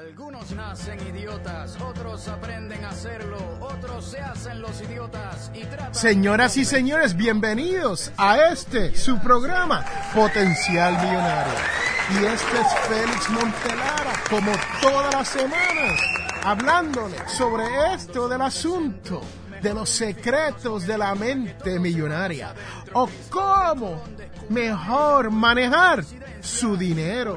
Algunos nacen idiotas, otros aprenden a hacerlo, otros se hacen los idiotas y tratan... Señoras y señores, bienvenidos a este, su programa, Potencial Millonario. Y este es Félix Montelara, como todas las semanas, hablándole sobre esto del asunto de los secretos de la mente millonaria o cómo mejor manejar su dinero.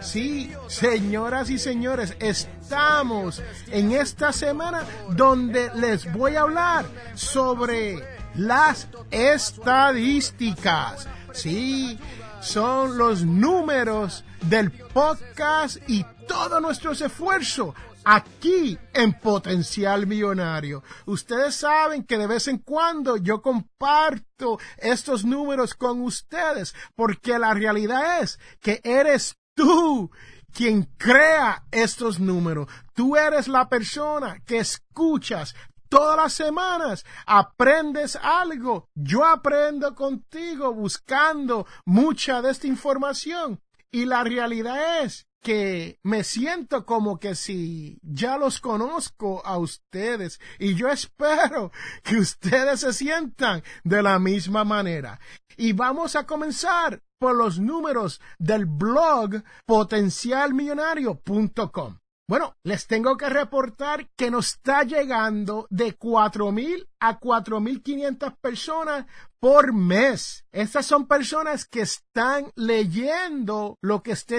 Sí, señoras y señores, estamos en esta semana donde les voy a hablar sobre las estadísticas. Sí, son los números del podcast y todo nuestro esfuerzo aquí en Potencial Millonario. Ustedes saben que de vez en cuando yo comparto estos números con ustedes porque la realidad es que eres tú quien crea estos números. Tú eres la persona que escuchas todas las semanas aprendes algo. Yo aprendo contigo buscando mucha de esta información. Y la realidad es que me siento como que si ya los conozco a ustedes y yo espero que ustedes se sientan de la misma manera. Y vamos a comenzar por los números del blog potencialmillonario.com. Bueno, les tengo que reportar que nos está llegando de 4.000 a 4.500 personas por mes. Estas son personas que están leyendo lo que está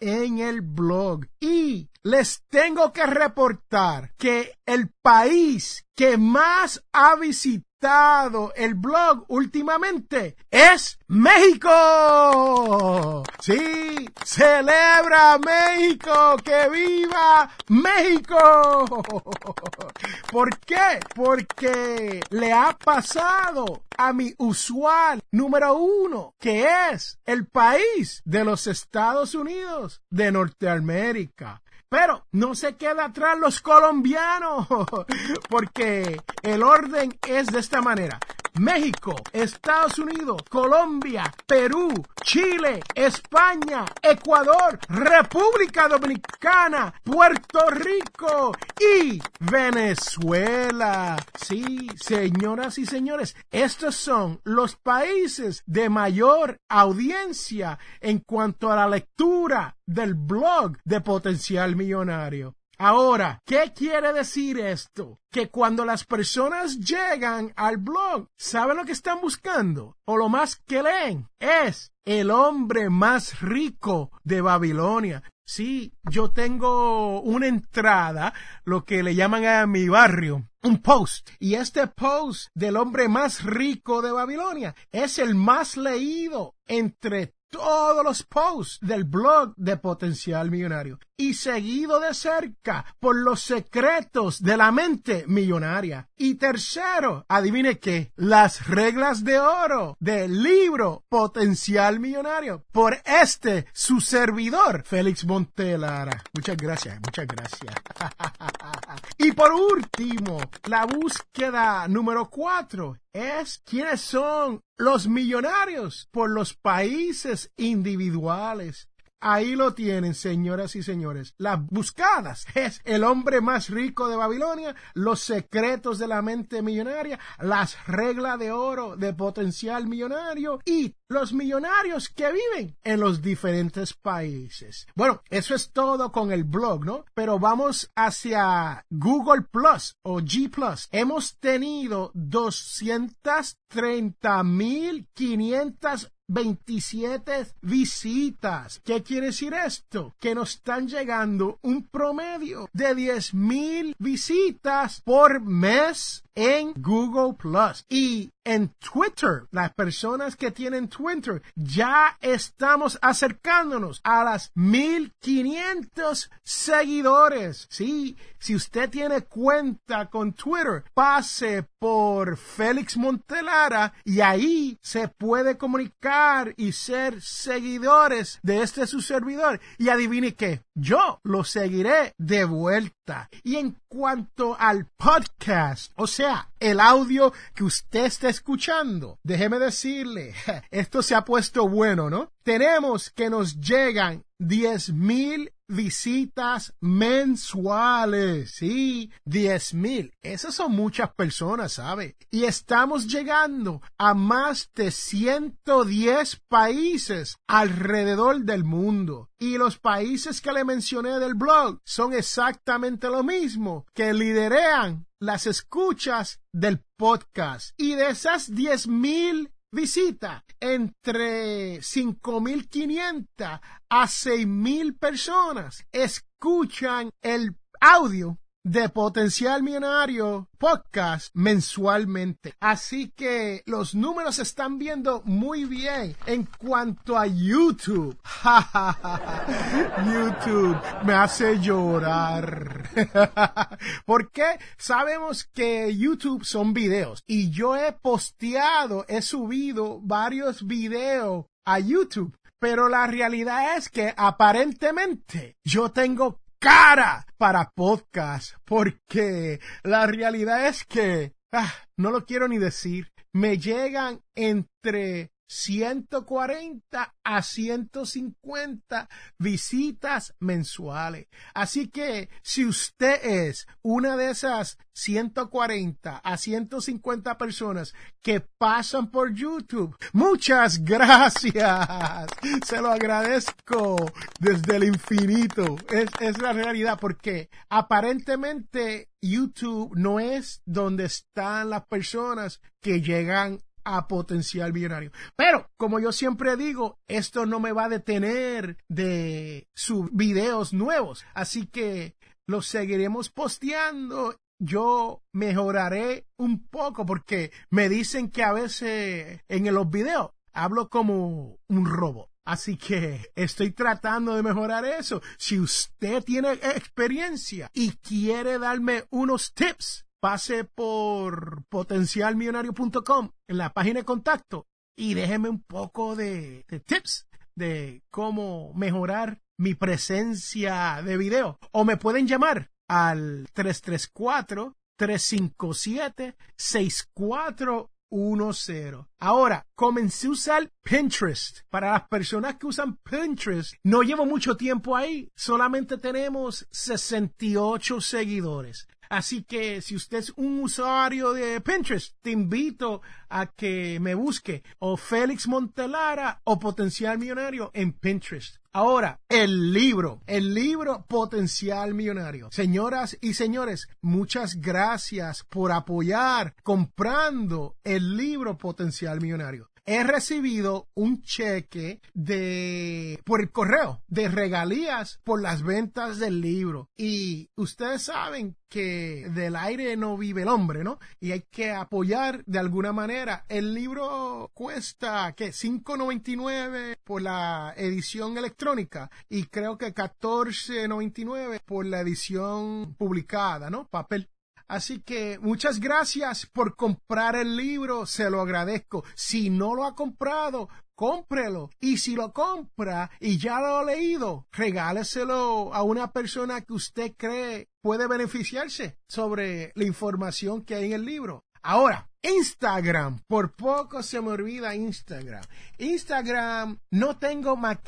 en el blog. Y les tengo que reportar que el país que más ha visitado el blog últimamente es México. Sí, celebra México, que viva México. ¿Por qué? Porque le ha pasado a mi usual número uno, que es el país de los Estados Unidos de Norteamérica. Pero no se queda atrás los colombianos, porque el orden es de esta manera. México, Estados Unidos, Colombia, Perú, Chile, España, Ecuador, República Dominicana, Puerto Rico y Venezuela. Sí, señoras y señores, estos son los países de mayor audiencia en cuanto a la lectura del blog de Potencial Millonario. Ahora, ¿qué quiere decir esto? Que cuando las personas llegan al blog, ¿saben lo que están buscando? O lo más que leen es el hombre más rico de Babilonia. Sí, yo tengo una entrada, lo que le llaman a mi barrio, un post. Y este post del hombre más rico de Babilonia es el más leído entre todos los posts del blog de Potencial Millonario y seguido de cerca por los secretos de la mente millonaria. Y tercero, adivine qué, las reglas de oro del libro Potencial Millonario por este, su servidor, Félix Montelara. Muchas gracias, muchas gracias. y por último, la búsqueda número cuatro es quiénes son los millonarios por los países individuales. Ahí lo tienen, señoras y señores. Las buscadas es el hombre más rico de Babilonia, los secretos de la mente millonaria, las reglas de oro de potencial millonario y los millonarios que viven en los diferentes países. Bueno, eso es todo con el blog, ¿no? Pero vamos hacia Google Plus o G Plus. Hemos tenido 230.500 27 visitas. ¿Qué quiere decir esto? Que nos están llegando un promedio de 10 mil visitas por mes en Google Plus y en Twitter. Las personas que tienen Twitter ya estamos acercándonos a las 1500 seguidores. Sí, si usted tiene cuenta con Twitter, pase por Félix Montelara y ahí se puede comunicar y ser seguidores de este su servidor. Y adivine qué, yo lo seguiré de vuelta. Y en cuanto al podcast, o sea, el audio que usted está escuchando, déjeme decirle, esto se ha puesto bueno, ¿no? Tenemos que nos llegan diez mil visitas mensuales. Sí, diez mil Esas son muchas personas, ¿sabe? Y estamos llegando a más de 110 países alrededor del mundo. Y los países que le mencioné del blog son exactamente lo mismo que liderean las escuchas del podcast. Y de esas diez mil Visita entre 5.500 a 6.000 personas. Escuchan el audio de Potencial Millonario podcast mensualmente. Así que los números están viendo muy bien en cuanto a YouTube. YouTube me hace llorar. Porque sabemos que YouTube son videos y yo he posteado, he subido varios videos a YouTube. Pero la realidad es que aparentemente yo tengo cara para podcast, porque la realidad es que, ah, no lo quiero ni decir, me llegan entre 140 a 150 visitas mensuales. Así que si usted es una de esas 140 a 150 personas que pasan por YouTube, muchas gracias. Se lo agradezco desde el infinito. Es, es la realidad porque aparentemente YouTube no es donde están las personas que llegan a potencial millonario. Pero, como yo siempre digo, esto no me va a detener de sus videos nuevos. Así que los seguiremos posteando. Yo mejoraré un poco porque me dicen que a veces en los videos hablo como un robot. Así que estoy tratando de mejorar eso. Si usted tiene experiencia y quiere darme unos tips pase por potencialmillonario.com en la página de contacto y déjeme un poco de, tips de cómo mejorar mi presencia de video. O me pueden llamar al 334-357-6410. Ahora, comencé a usar Pinterest. Para las personas que usan Pinterest, no llevo mucho tiempo ahí. Solamente tenemos 68 seguidores. Así que si usted es un usuario de Pinterest, te invito a que me busque o Félix Montelara o Potencial Millonario en Pinterest. Ahora, el libro, el libro Potencial Millonario. Señoras y señores, muchas gracias por apoyar comprando el libro Potencial Millonario he recibido un cheque de por el correo de regalías por las ventas del libro y ustedes saben que del aire no vive el hombre, ¿no? Y hay que apoyar de alguna manera. El libro cuesta, ¿qué? 5.99 por la edición electrónica y creo que 14.99 por la edición publicada, ¿no? Papel. Así que muchas gracias por comprar el libro, se lo agradezco. Si no lo ha comprado, cómprelo. Y si lo compra y ya lo ha leído, regáleselo a una persona que usted cree puede beneficiarse sobre la información que hay en el libro. Ahora, Instagram, por poco se me olvida Instagram. Instagram no tengo más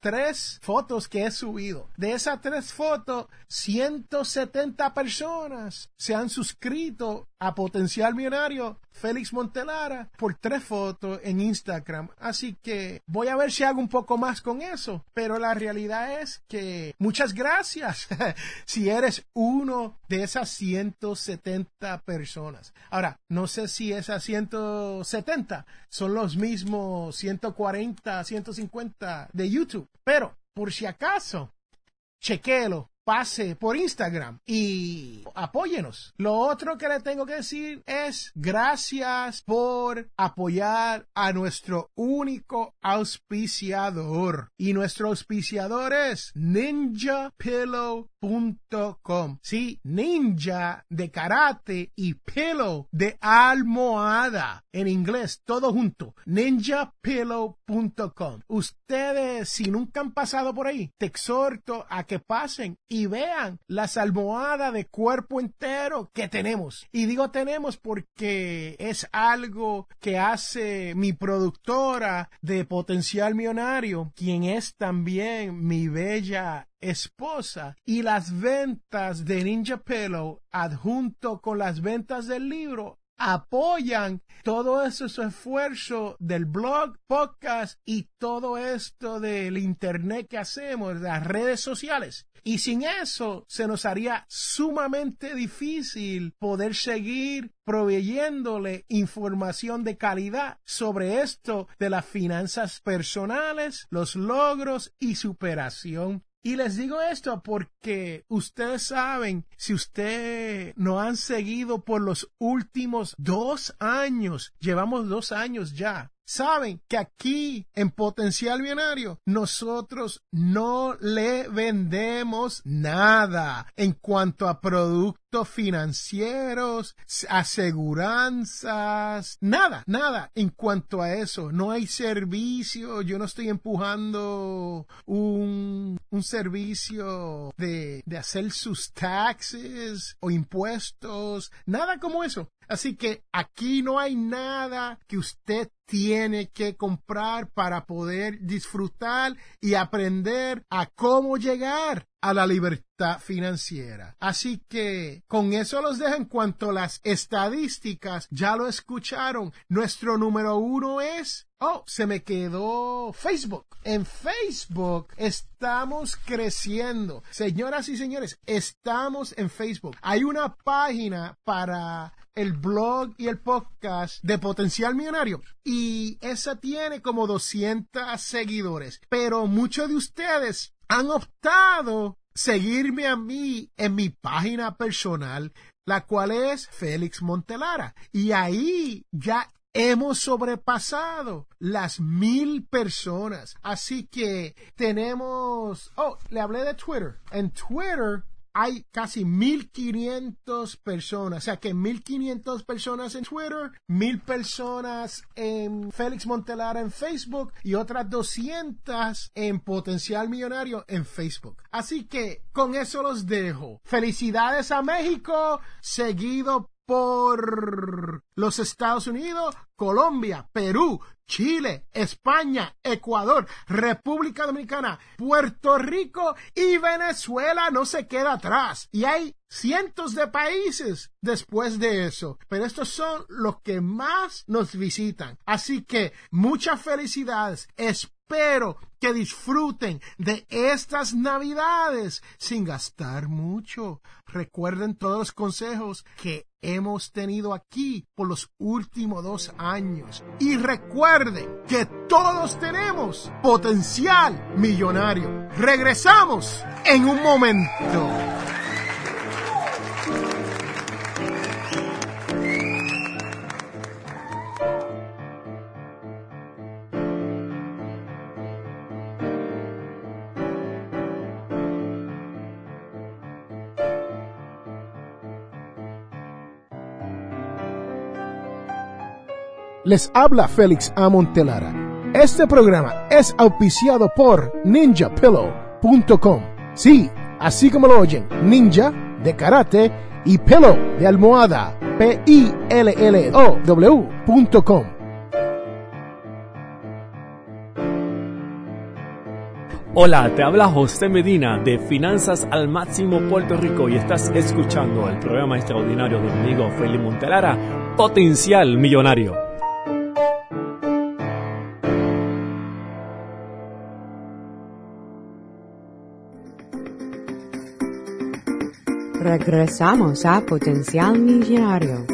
tres fotos que he subido. De esas tres fotos, 170 personas se han suscrito a Potencial Millonario Félix Montelara por tres fotos en Instagram. Así que voy a ver si hago un poco más con eso. Pero la realidad es que muchas gracias si eres uno de esas 170 personas. Ahora, no sé si esas 170 son los mismos 140, 150 de YouTube. Pero, por si acaso, chequelo pase por Instagram y apóyenos. Lo otro que le tengo que decir es gracias por apoyar a nuestro único auspiciador. Y nuestro auspiciador es ninjapillow.com. Sí, ninja de karate y pillow de almohada. En inglés, todo junto. ninjapillow.com. Ustedes, si nunca han pasado por ahí, te exhorto a que pasen y vean las almohadas de cuerpo entero que tenemos. Y digo tenemos porque es algo que hace mi productora de Potencial Millonario, quien es también mi bella esposa y las ventas de Ninja Pillow adjunto con las ventas del libro apoyan todo ese esfuerzo del blog, podcast y todo esto del internet que hacemos, las redes sociales. Y sin eso se nos haría sumamente difícil poder seguir proveyéndole información de calidad sobre esto de las finanzas personales, los logros y superación y les digo esto porque ustedes saben, si ustedes no han seguido por los últimos dos años, llevamos dos años ya, saben que aquí en Potencial Binario nosotros no le vendemos nada en cuanto a productos financieros, aseguranzas, nada, nada en cuanto a eso. No hay servicio, yo no estoy empujando un, un servicio de, de hacer sus taxes o impuestos, nada como eso. Así que aquí no hay nada que usted tiene que comprar para poder disfrutar y aprender a cómo llegar a la libertad financiera. Así que con eso los dejo en cuanto a las estadísticas. Ya lo escucharon. Nuestro número uno es Oh, se me quedó Facebook. En Facebook estamos creciendo. Señoras y señores, estamos en Facebook. Hay una página para el blog y el podcast de Potencial Millonario y esa tiene como 200 seguidores. Pero muchos de ustedes han optado seguirme a mí en mi página personal, la cual es Félix Montelara. Y ahí ya hemos sobrepasado las mil personas. Así que tenemos, oh, le hablé de Twitter. En Twitter hay casi 1500 personas, o sea que 1500 personas en Twitter, 1000 personas en Félix Montelara en Facebook y otras 200 en Potencial Millonario en Facebook. Así que con eso los dejo. Felicidades a México, seguido por los Estados Unidos, Colombia, Perú, Chile, España, Ecuador, República Dominicana, Puerto Rico y Venezuela no se queda atrás. Y hay cientos de países después de eso. Pero estos son los que más nos visitan. Así que muchas felicidades. Espero que disfruten de estas navidades sin gastar mucho. Recuerden todos los consejos que hemos tenido aquí por los últimos dos años. Y recuerden que todos tenemos potencial millonario. Regresamos en un momento. Les habla Félix A. Montelara. Este programa es auspiciado por ninjapillow.com. Sí, así como lo oyen, ninja de karate y pillow de almohada, p i l l o w.com. Hola, te habla José Medina de Finanzas al Máximo Puerto Rico y estás escuchando el programa extraordinario de mi amigo Felipe Montelara, Potencial Millonario. Regresamos a Potencial Millonario.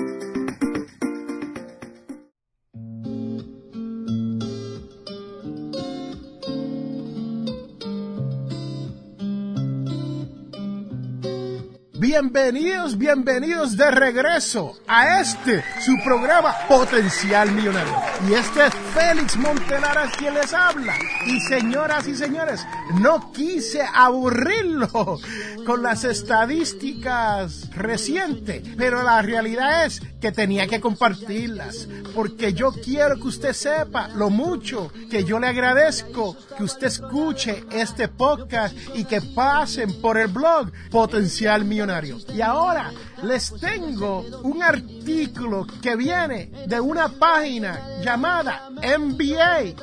Bienvenidos, bienvenidos de regreso a este, su programa Potencial Millonario. Y este es Félix Montelara quien les habla. Y señoras y señores, no quise aburrirlo con las estadísticas recientes, pero la realidad es que tenía que compartirlas, porque yo quiero que usted sepa lo mucho que yo le agradezco que usted escuche este podcast y que pasen por el blog Potencial Millonario. Y ahora les tengo un artículo que viene de una página llamada MBA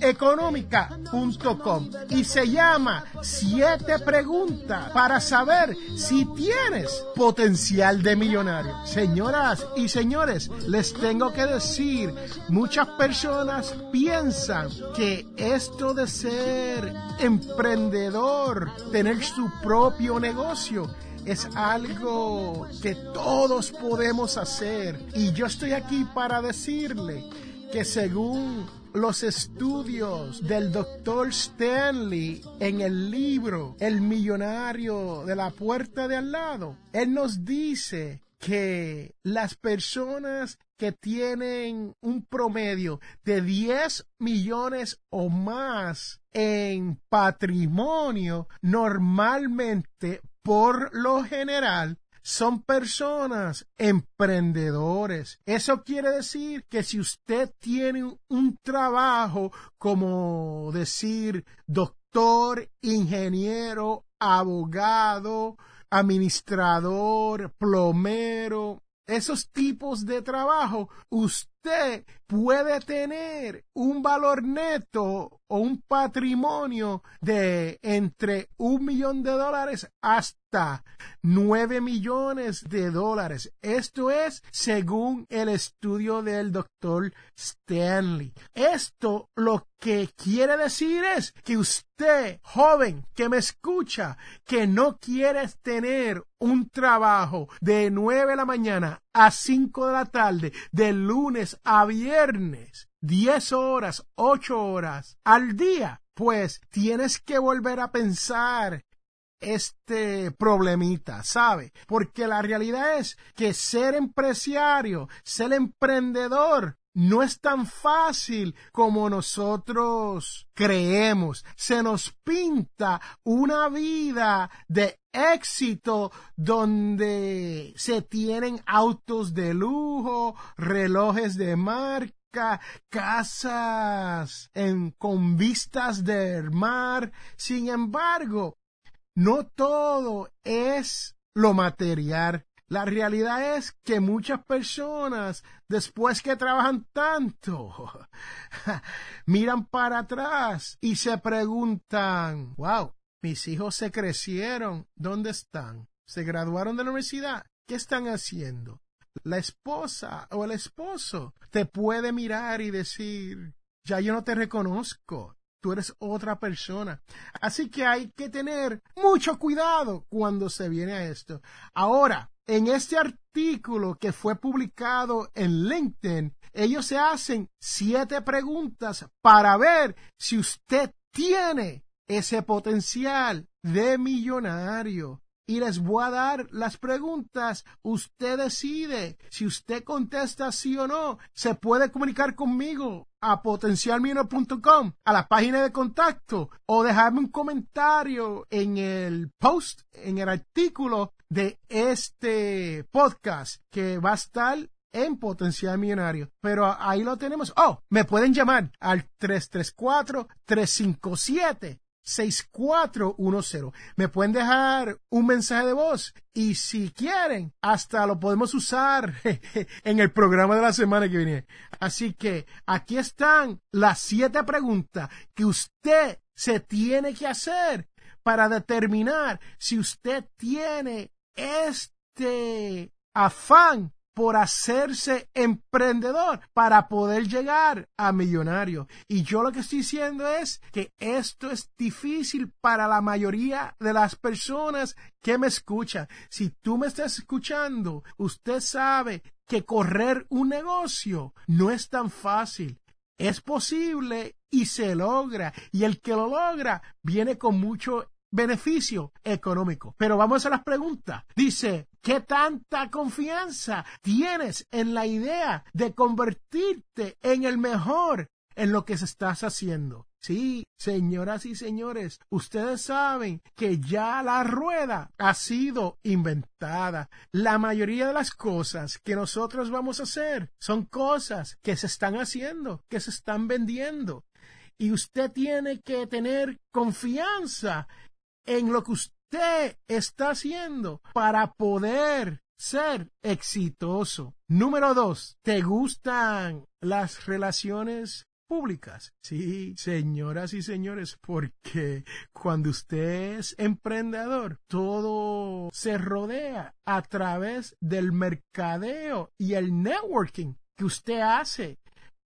Económica.com y se llama Siete preguntas para saber si tienes potencial de millonario. Señoras y señores, les tengo que decir, muchas personas piensan que esto de ser emprendedor, tener su propio negocio, es algo que todos podemos hacer. Y yo estoy aquí para decirle que según los estudios del doctor Stanley en el libro El millonario de la puerta de al lado, él nos dice que las personas que tienen un promedio de 10 millones o más en patrimonio normalmente por lo general son personas emprendedores. Eso quiere decir que si usted tiene un trabajo como decir doctor, ingeniero, abogado, administrador, plomero, esos tipos de trabajo, usted puede tener un valor neto o un patrimonio de entre un millón de dólares hasta nueve millones de dólares. Esto es según el estudio del doctor Stanley. Esto lo que quiere decir es que usted, joven, que me escucha, que no quiere tener un trabajo de nueve de la mañana a cinco de la tarde, de lunes a viernes, 10 horas, 8 horas al día, pues tienes que volver a pensar este problemita, ¿sabe? Porque la realidad es que ser empresario, ser emprendedor, no es tan fácil como nosotros creemos. Se nos pinta una vida de éxito donde se tienen autos de lujo, relojes de marca, casas en, con vistas del mar. Sin embargo, no todo es lo material. La realidad es que muchas personas, después que trabajan tanto, miran para atrás y se preguntan, wow, mis hijos se crecieron, ¿dónde están? ¿Se graduaron de la universidad? ¿Qué están haciendo? La esposa o el esposo te puede mirar y decir, ya yo no te reconozco, tú eres otra persona. Así que hay que tener mucho cuidado cuando se viene a esto. Ahora, en este artículo que fue publicado en LinkedIn, ellos se hacen siete preguntas para ver si usted tiene ese potencial de millonario. Y les voy a dar las preguntas. Usted decide si usted contesta sí o no. Se puede comunicar conmigo a potencialmillonario.com, a la página de contacto, o dejarme un comentario en el post, en el artículo de este podcast que va a estar en Potencial Millonario. Pero ahí lo tenemos. Oh, me pueden llamar al 334-357. 6410. Me pueden dejar un mensaje de voz y si quieren, hasta lo podemos usar en el programa de la semana que viene. Así que aquí están las siete preguntas que usted se tiene que hacer para determinar si usted tiene este afán por hacerse emprendedor para poder llegar a millonario. Y yo lo que estoy diciendo es que esto es difícil para la mayoría de las personas que me escuchan. Si tú me estás escuchando, usted sabe que correr un negocio no es tan fácil. Es posible y se logra. Y el que lo logra viene con mucho beneficio económico. Pero vamos a las preguntas. Dice, ¿qué tanta confianza tienes en la idea de convertirte en el mejor en lo que se estás haciendo? Sí, señoras y señores, ustedes saben que ya la rueda ha sido inventada. La mayoría de las cosas que nosotros vamos a hacer son cosas que se están haciendo, que se están vendiendo. Y usted tiene que tener confianza en lo que usted está haciendo para poder ser exitoso. Número dos, ¿te gustan las relaciones públicas? Sí, señoras y señores, porque cuando usted es emprendedor, todo se rodea a través del mercadeo y el networking que usted hace.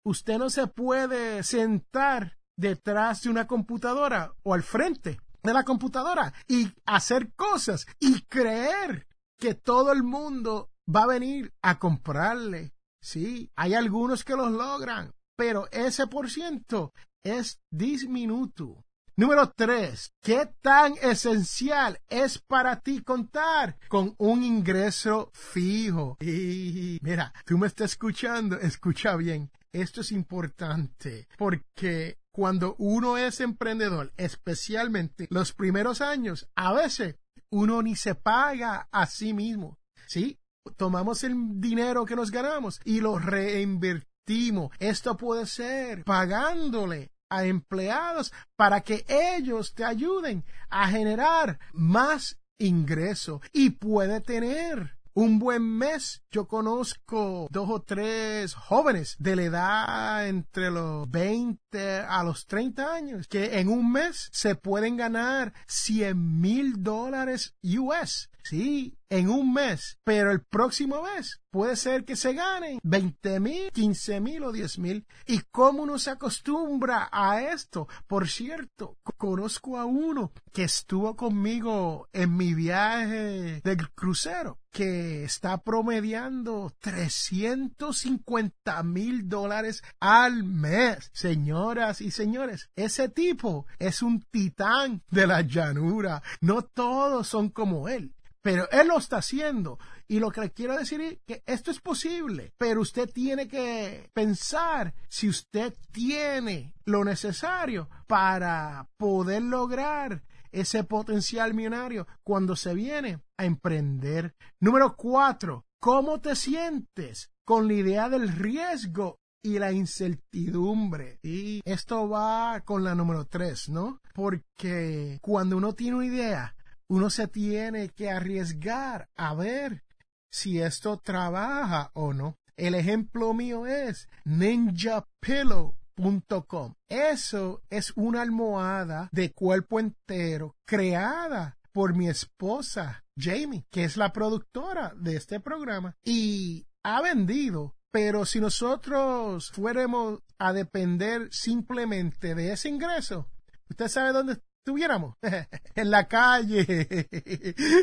Usted no se puede sentar detrás de una computadora o al frente de la computadora y hacer cosas y creer que todo el mundo va a venir a comprarle. Sí, hay algunos que los logran, pero ese por ciento es disminuto. Número tres, ¿qué tan esencial es para ti contar con un ingreso fijo? Y mira, tú me estás escuchando, escucha bien. Esto es importante porque cuando uno es emprendedor, especialmente los primeros años, a veces uno ni se paga a sí mismo. ¿Sí? Tomamos el dinero que nos ganamos y lo reinvertimos. Esto puede ser pagándole a empleados para que ellos te ayuden a generar más ingreso y puede tener un buen mes. Yo conozco dos o tres jóvenes de la edad entre los 20 a los 30 años que en un mes se pueden ganar 100 mil dólares US. Sí, en un mes, pero el próximo mes puede ser que se ganen 20 mil, 15 mil o 10 mil. ¿Y cómo uno se acostumbra a esto? Por cierto, conozco a uno que estuvo conmigo en mi viaje del crucero que está promediando 350 mil dólares al mes. Señoras y señores, ese tipo es un titán de la llanura. No todos son como él. Pero él lo está haciendo. Y lo que quiero decir es que esto es posible, pero usted tiene que pensar si usted tiene lo necesario para poder lograr ese potencial millonario cuando se viene a emprender. Número cuatro, ¿cómo te sientes con la idea del riesgo y la incertidumbre. Y esto va con la número tres, ¿no? Porque cuando uno tiene una idea, uno se tiene que arriesgar a ver si esto trabaja o no. El ejemplo mío es ninjapillow.com. Eso es una almohada de cuerpo entero creada por mi esposa Jamie, que es la productora de este programa y ha vendido. Pero si nosotros fuéramos a depender simplemente de ese ingreso, ¿usted sabe dónde estuviéramos en la calle.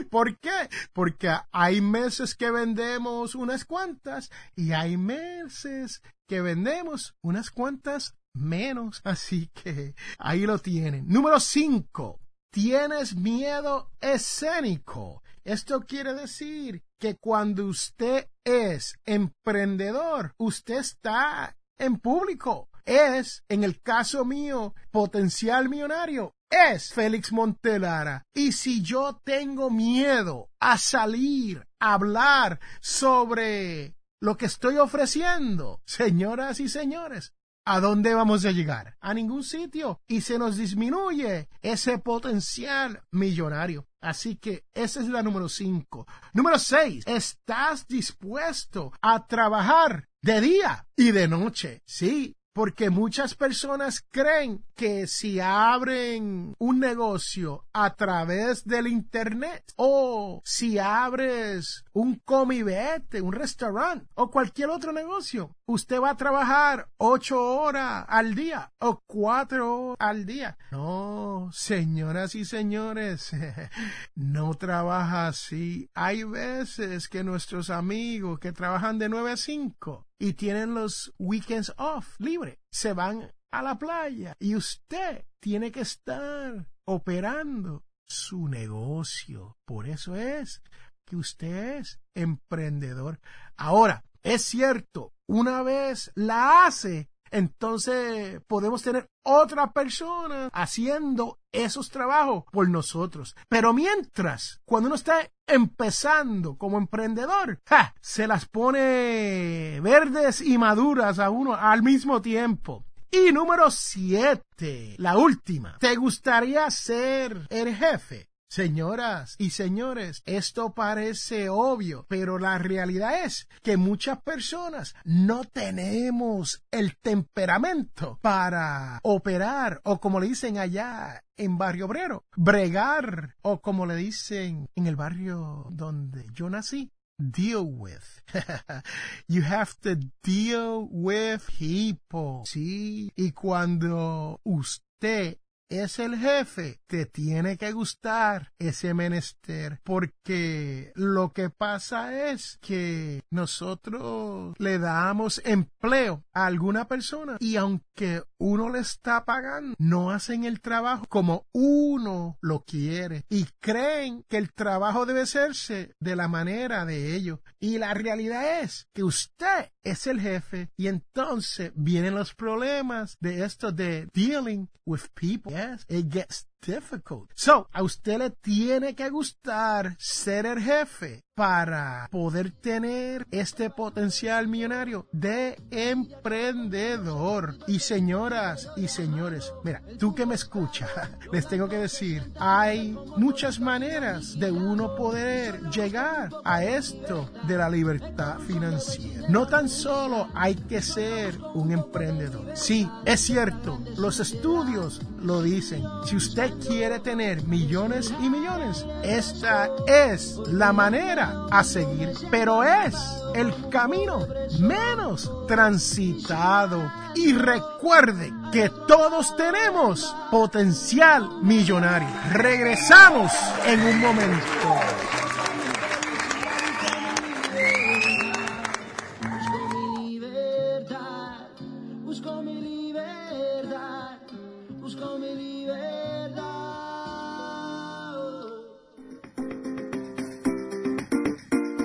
¿Por qué? Porque hay meses que vendemos unas cuantas y hay meses que vendemos unas cuantas menos. Así que ahí lo tienen. Número 5. Tienes miedo escénico. Esto quiere decir que cuando usted es emprendedor, usted está en público. Es, en el caso mío, potencial millonario es Félix Montelara. Y si yo tengo miedo a salir, a hablar sobre lo que estoy ofreciendo, señoras y señores, ¿A dónde vamos a llegar? A ningún sitio. Y se nos disminuye ese potencial millonario. Así que esa es la número 5. Número 6. ¿Estás dispuesto a trabajar de día y de noche? Sí, porque muchas personas creen que si abren un negocio a través del internet o si abres un comibete, un restaurante o cualquier otro negocio, usted va a trabajar ocho horas al día o cuatro horas al día. No, señoras y señores, no trabaja así. Hay veces que nuestros amigos que trabajan de nueve a cinco y tienen los weekends off libre, se van a la playa y usted tiene que estar operando su negocio. Por eso es que usted es emprendedor. Ahora, es cierto, una vez la hace, entonces podemos tener otra persona haciendo esos trabajos por nosotros. Pero mientras, cuando uno está empezando como emprendedor, se las pone verdes y maduras a uno al mismo tiempo. Y número siete, la última. ¿Te gustaría ser el jefe? Señoras y señores, esto parece obvio, pero la realidad es que muchas personas no tenemos el temperamento para operar o como le dicen allá en Barrio Obrero, bregar o como le dicen en el barrio donde yo nací, deal with. you have to deal with people. Sí, y cuando usted es el jefe, te tiene que gustar ese menester, porque lo que pasa es que nosotros le damos empleo a alguna persona y aunque uno le está pagando, no hacen el trabajo como uno lo quiere y creen que el trabajo debe hacerse de la manera de ellos. Y la realidad es que usted es el jefe y entonces vienen los problemas de esto de dealing with people. Yes, it gets difficult. So, a usted le tiene que gustar ser el jefe para poder tener este potencial millonario de emprendedor. Y señoras y señores, mira, tú que me escuchas, les tengo que decir, hay muchas maneras de uno poder llegar a esto de la libertad financiera. No tan solo hay que ser un emprendedor. Sí, es cierto, los estudios lo dicen. Si usted quiere tener millones y millones, esta es la manera a seguir, pero es el camino menos transitado. Y recuerde que todos tenemos potencial millonario. Regresamos en un momento.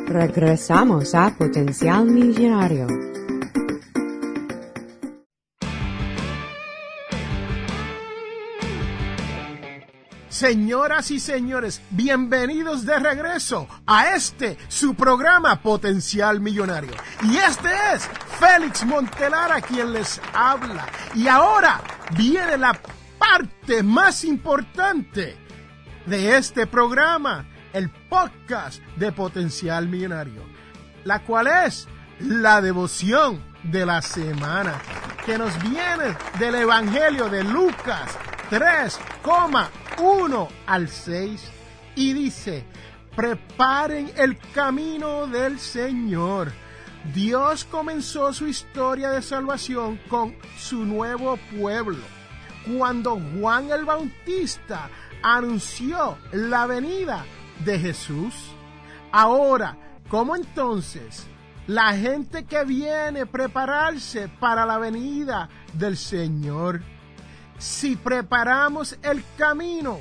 Regresamos a Potencial Millonario. Señoras y señores, bienvenidos de regreso a este, su programa Potencial Millonario. Y este es Félix Montelara quien les habla. Y ahora viene la parte más importante de este programa el podcast de Potencial Millonario, la cual es la devoción de la semana, que nos viene del Evangelio de Lucas 3,1 al 6 y dice, preparen el camino del Señor. Dios comenzó su historia de salvación con su nuevo pueblo. Cuando Juan el Bautista anunció la venida de Jesús. Ahora, ¿cómo entonces la gente que viene prepararse para la venida del Señor? Si preparamos el camino,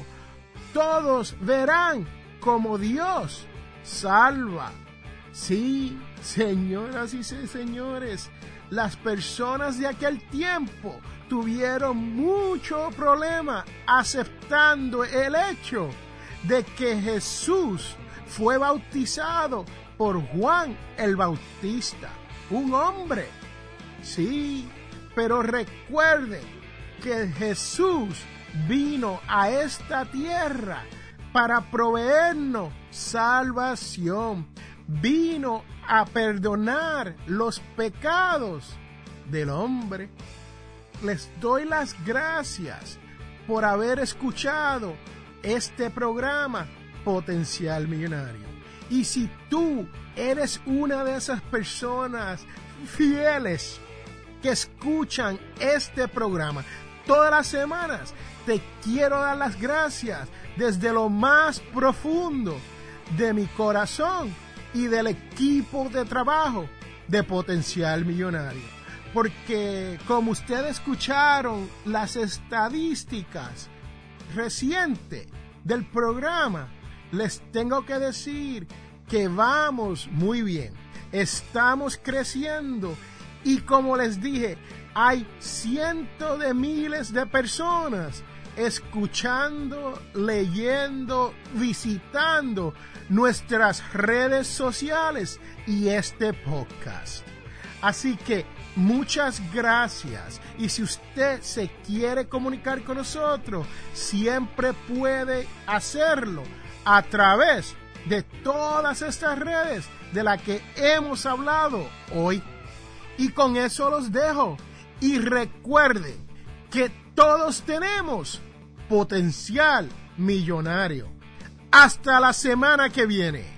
todos verán como Dios salva. Sí, señoras y señores, las personas de aquel tiempo tuvieron mucho problema aceptando el hecho de que Jesús fue bautizado por Juan el Bautista, un hombre. Sí, pero recuerden que Jesús vino a esta tierra para proveernos salvación. Vino a perdonar los pecados del hombre. les doy las gracias por haber escuchado este programa Potencial Millonario. Y si tú eres una de esas personas fieles que escuchan este programa todas las semanas, te quiero dar las gracias desde lo más profundo de mi corazón y del equipo de trabajo de Potencial Millonario porque como ustedes escucharon las estadísticas recientes del programa, les tengo que decir que vamos muy bien, estamos creciendo y como les dije, hay cientos de miles de personas escuchando, leyendo, visitando nuestras redes sociales y este podcast. Así que Muchas gracias. Y si usted se quiere comunicar con nosotros, siempre puede hacerlo a través de todas estas redes de las que hemos hablado hoy. Y con eso los dejo. Y recuerde que todos tenemos potencial millonario. Hasta la semana que viene.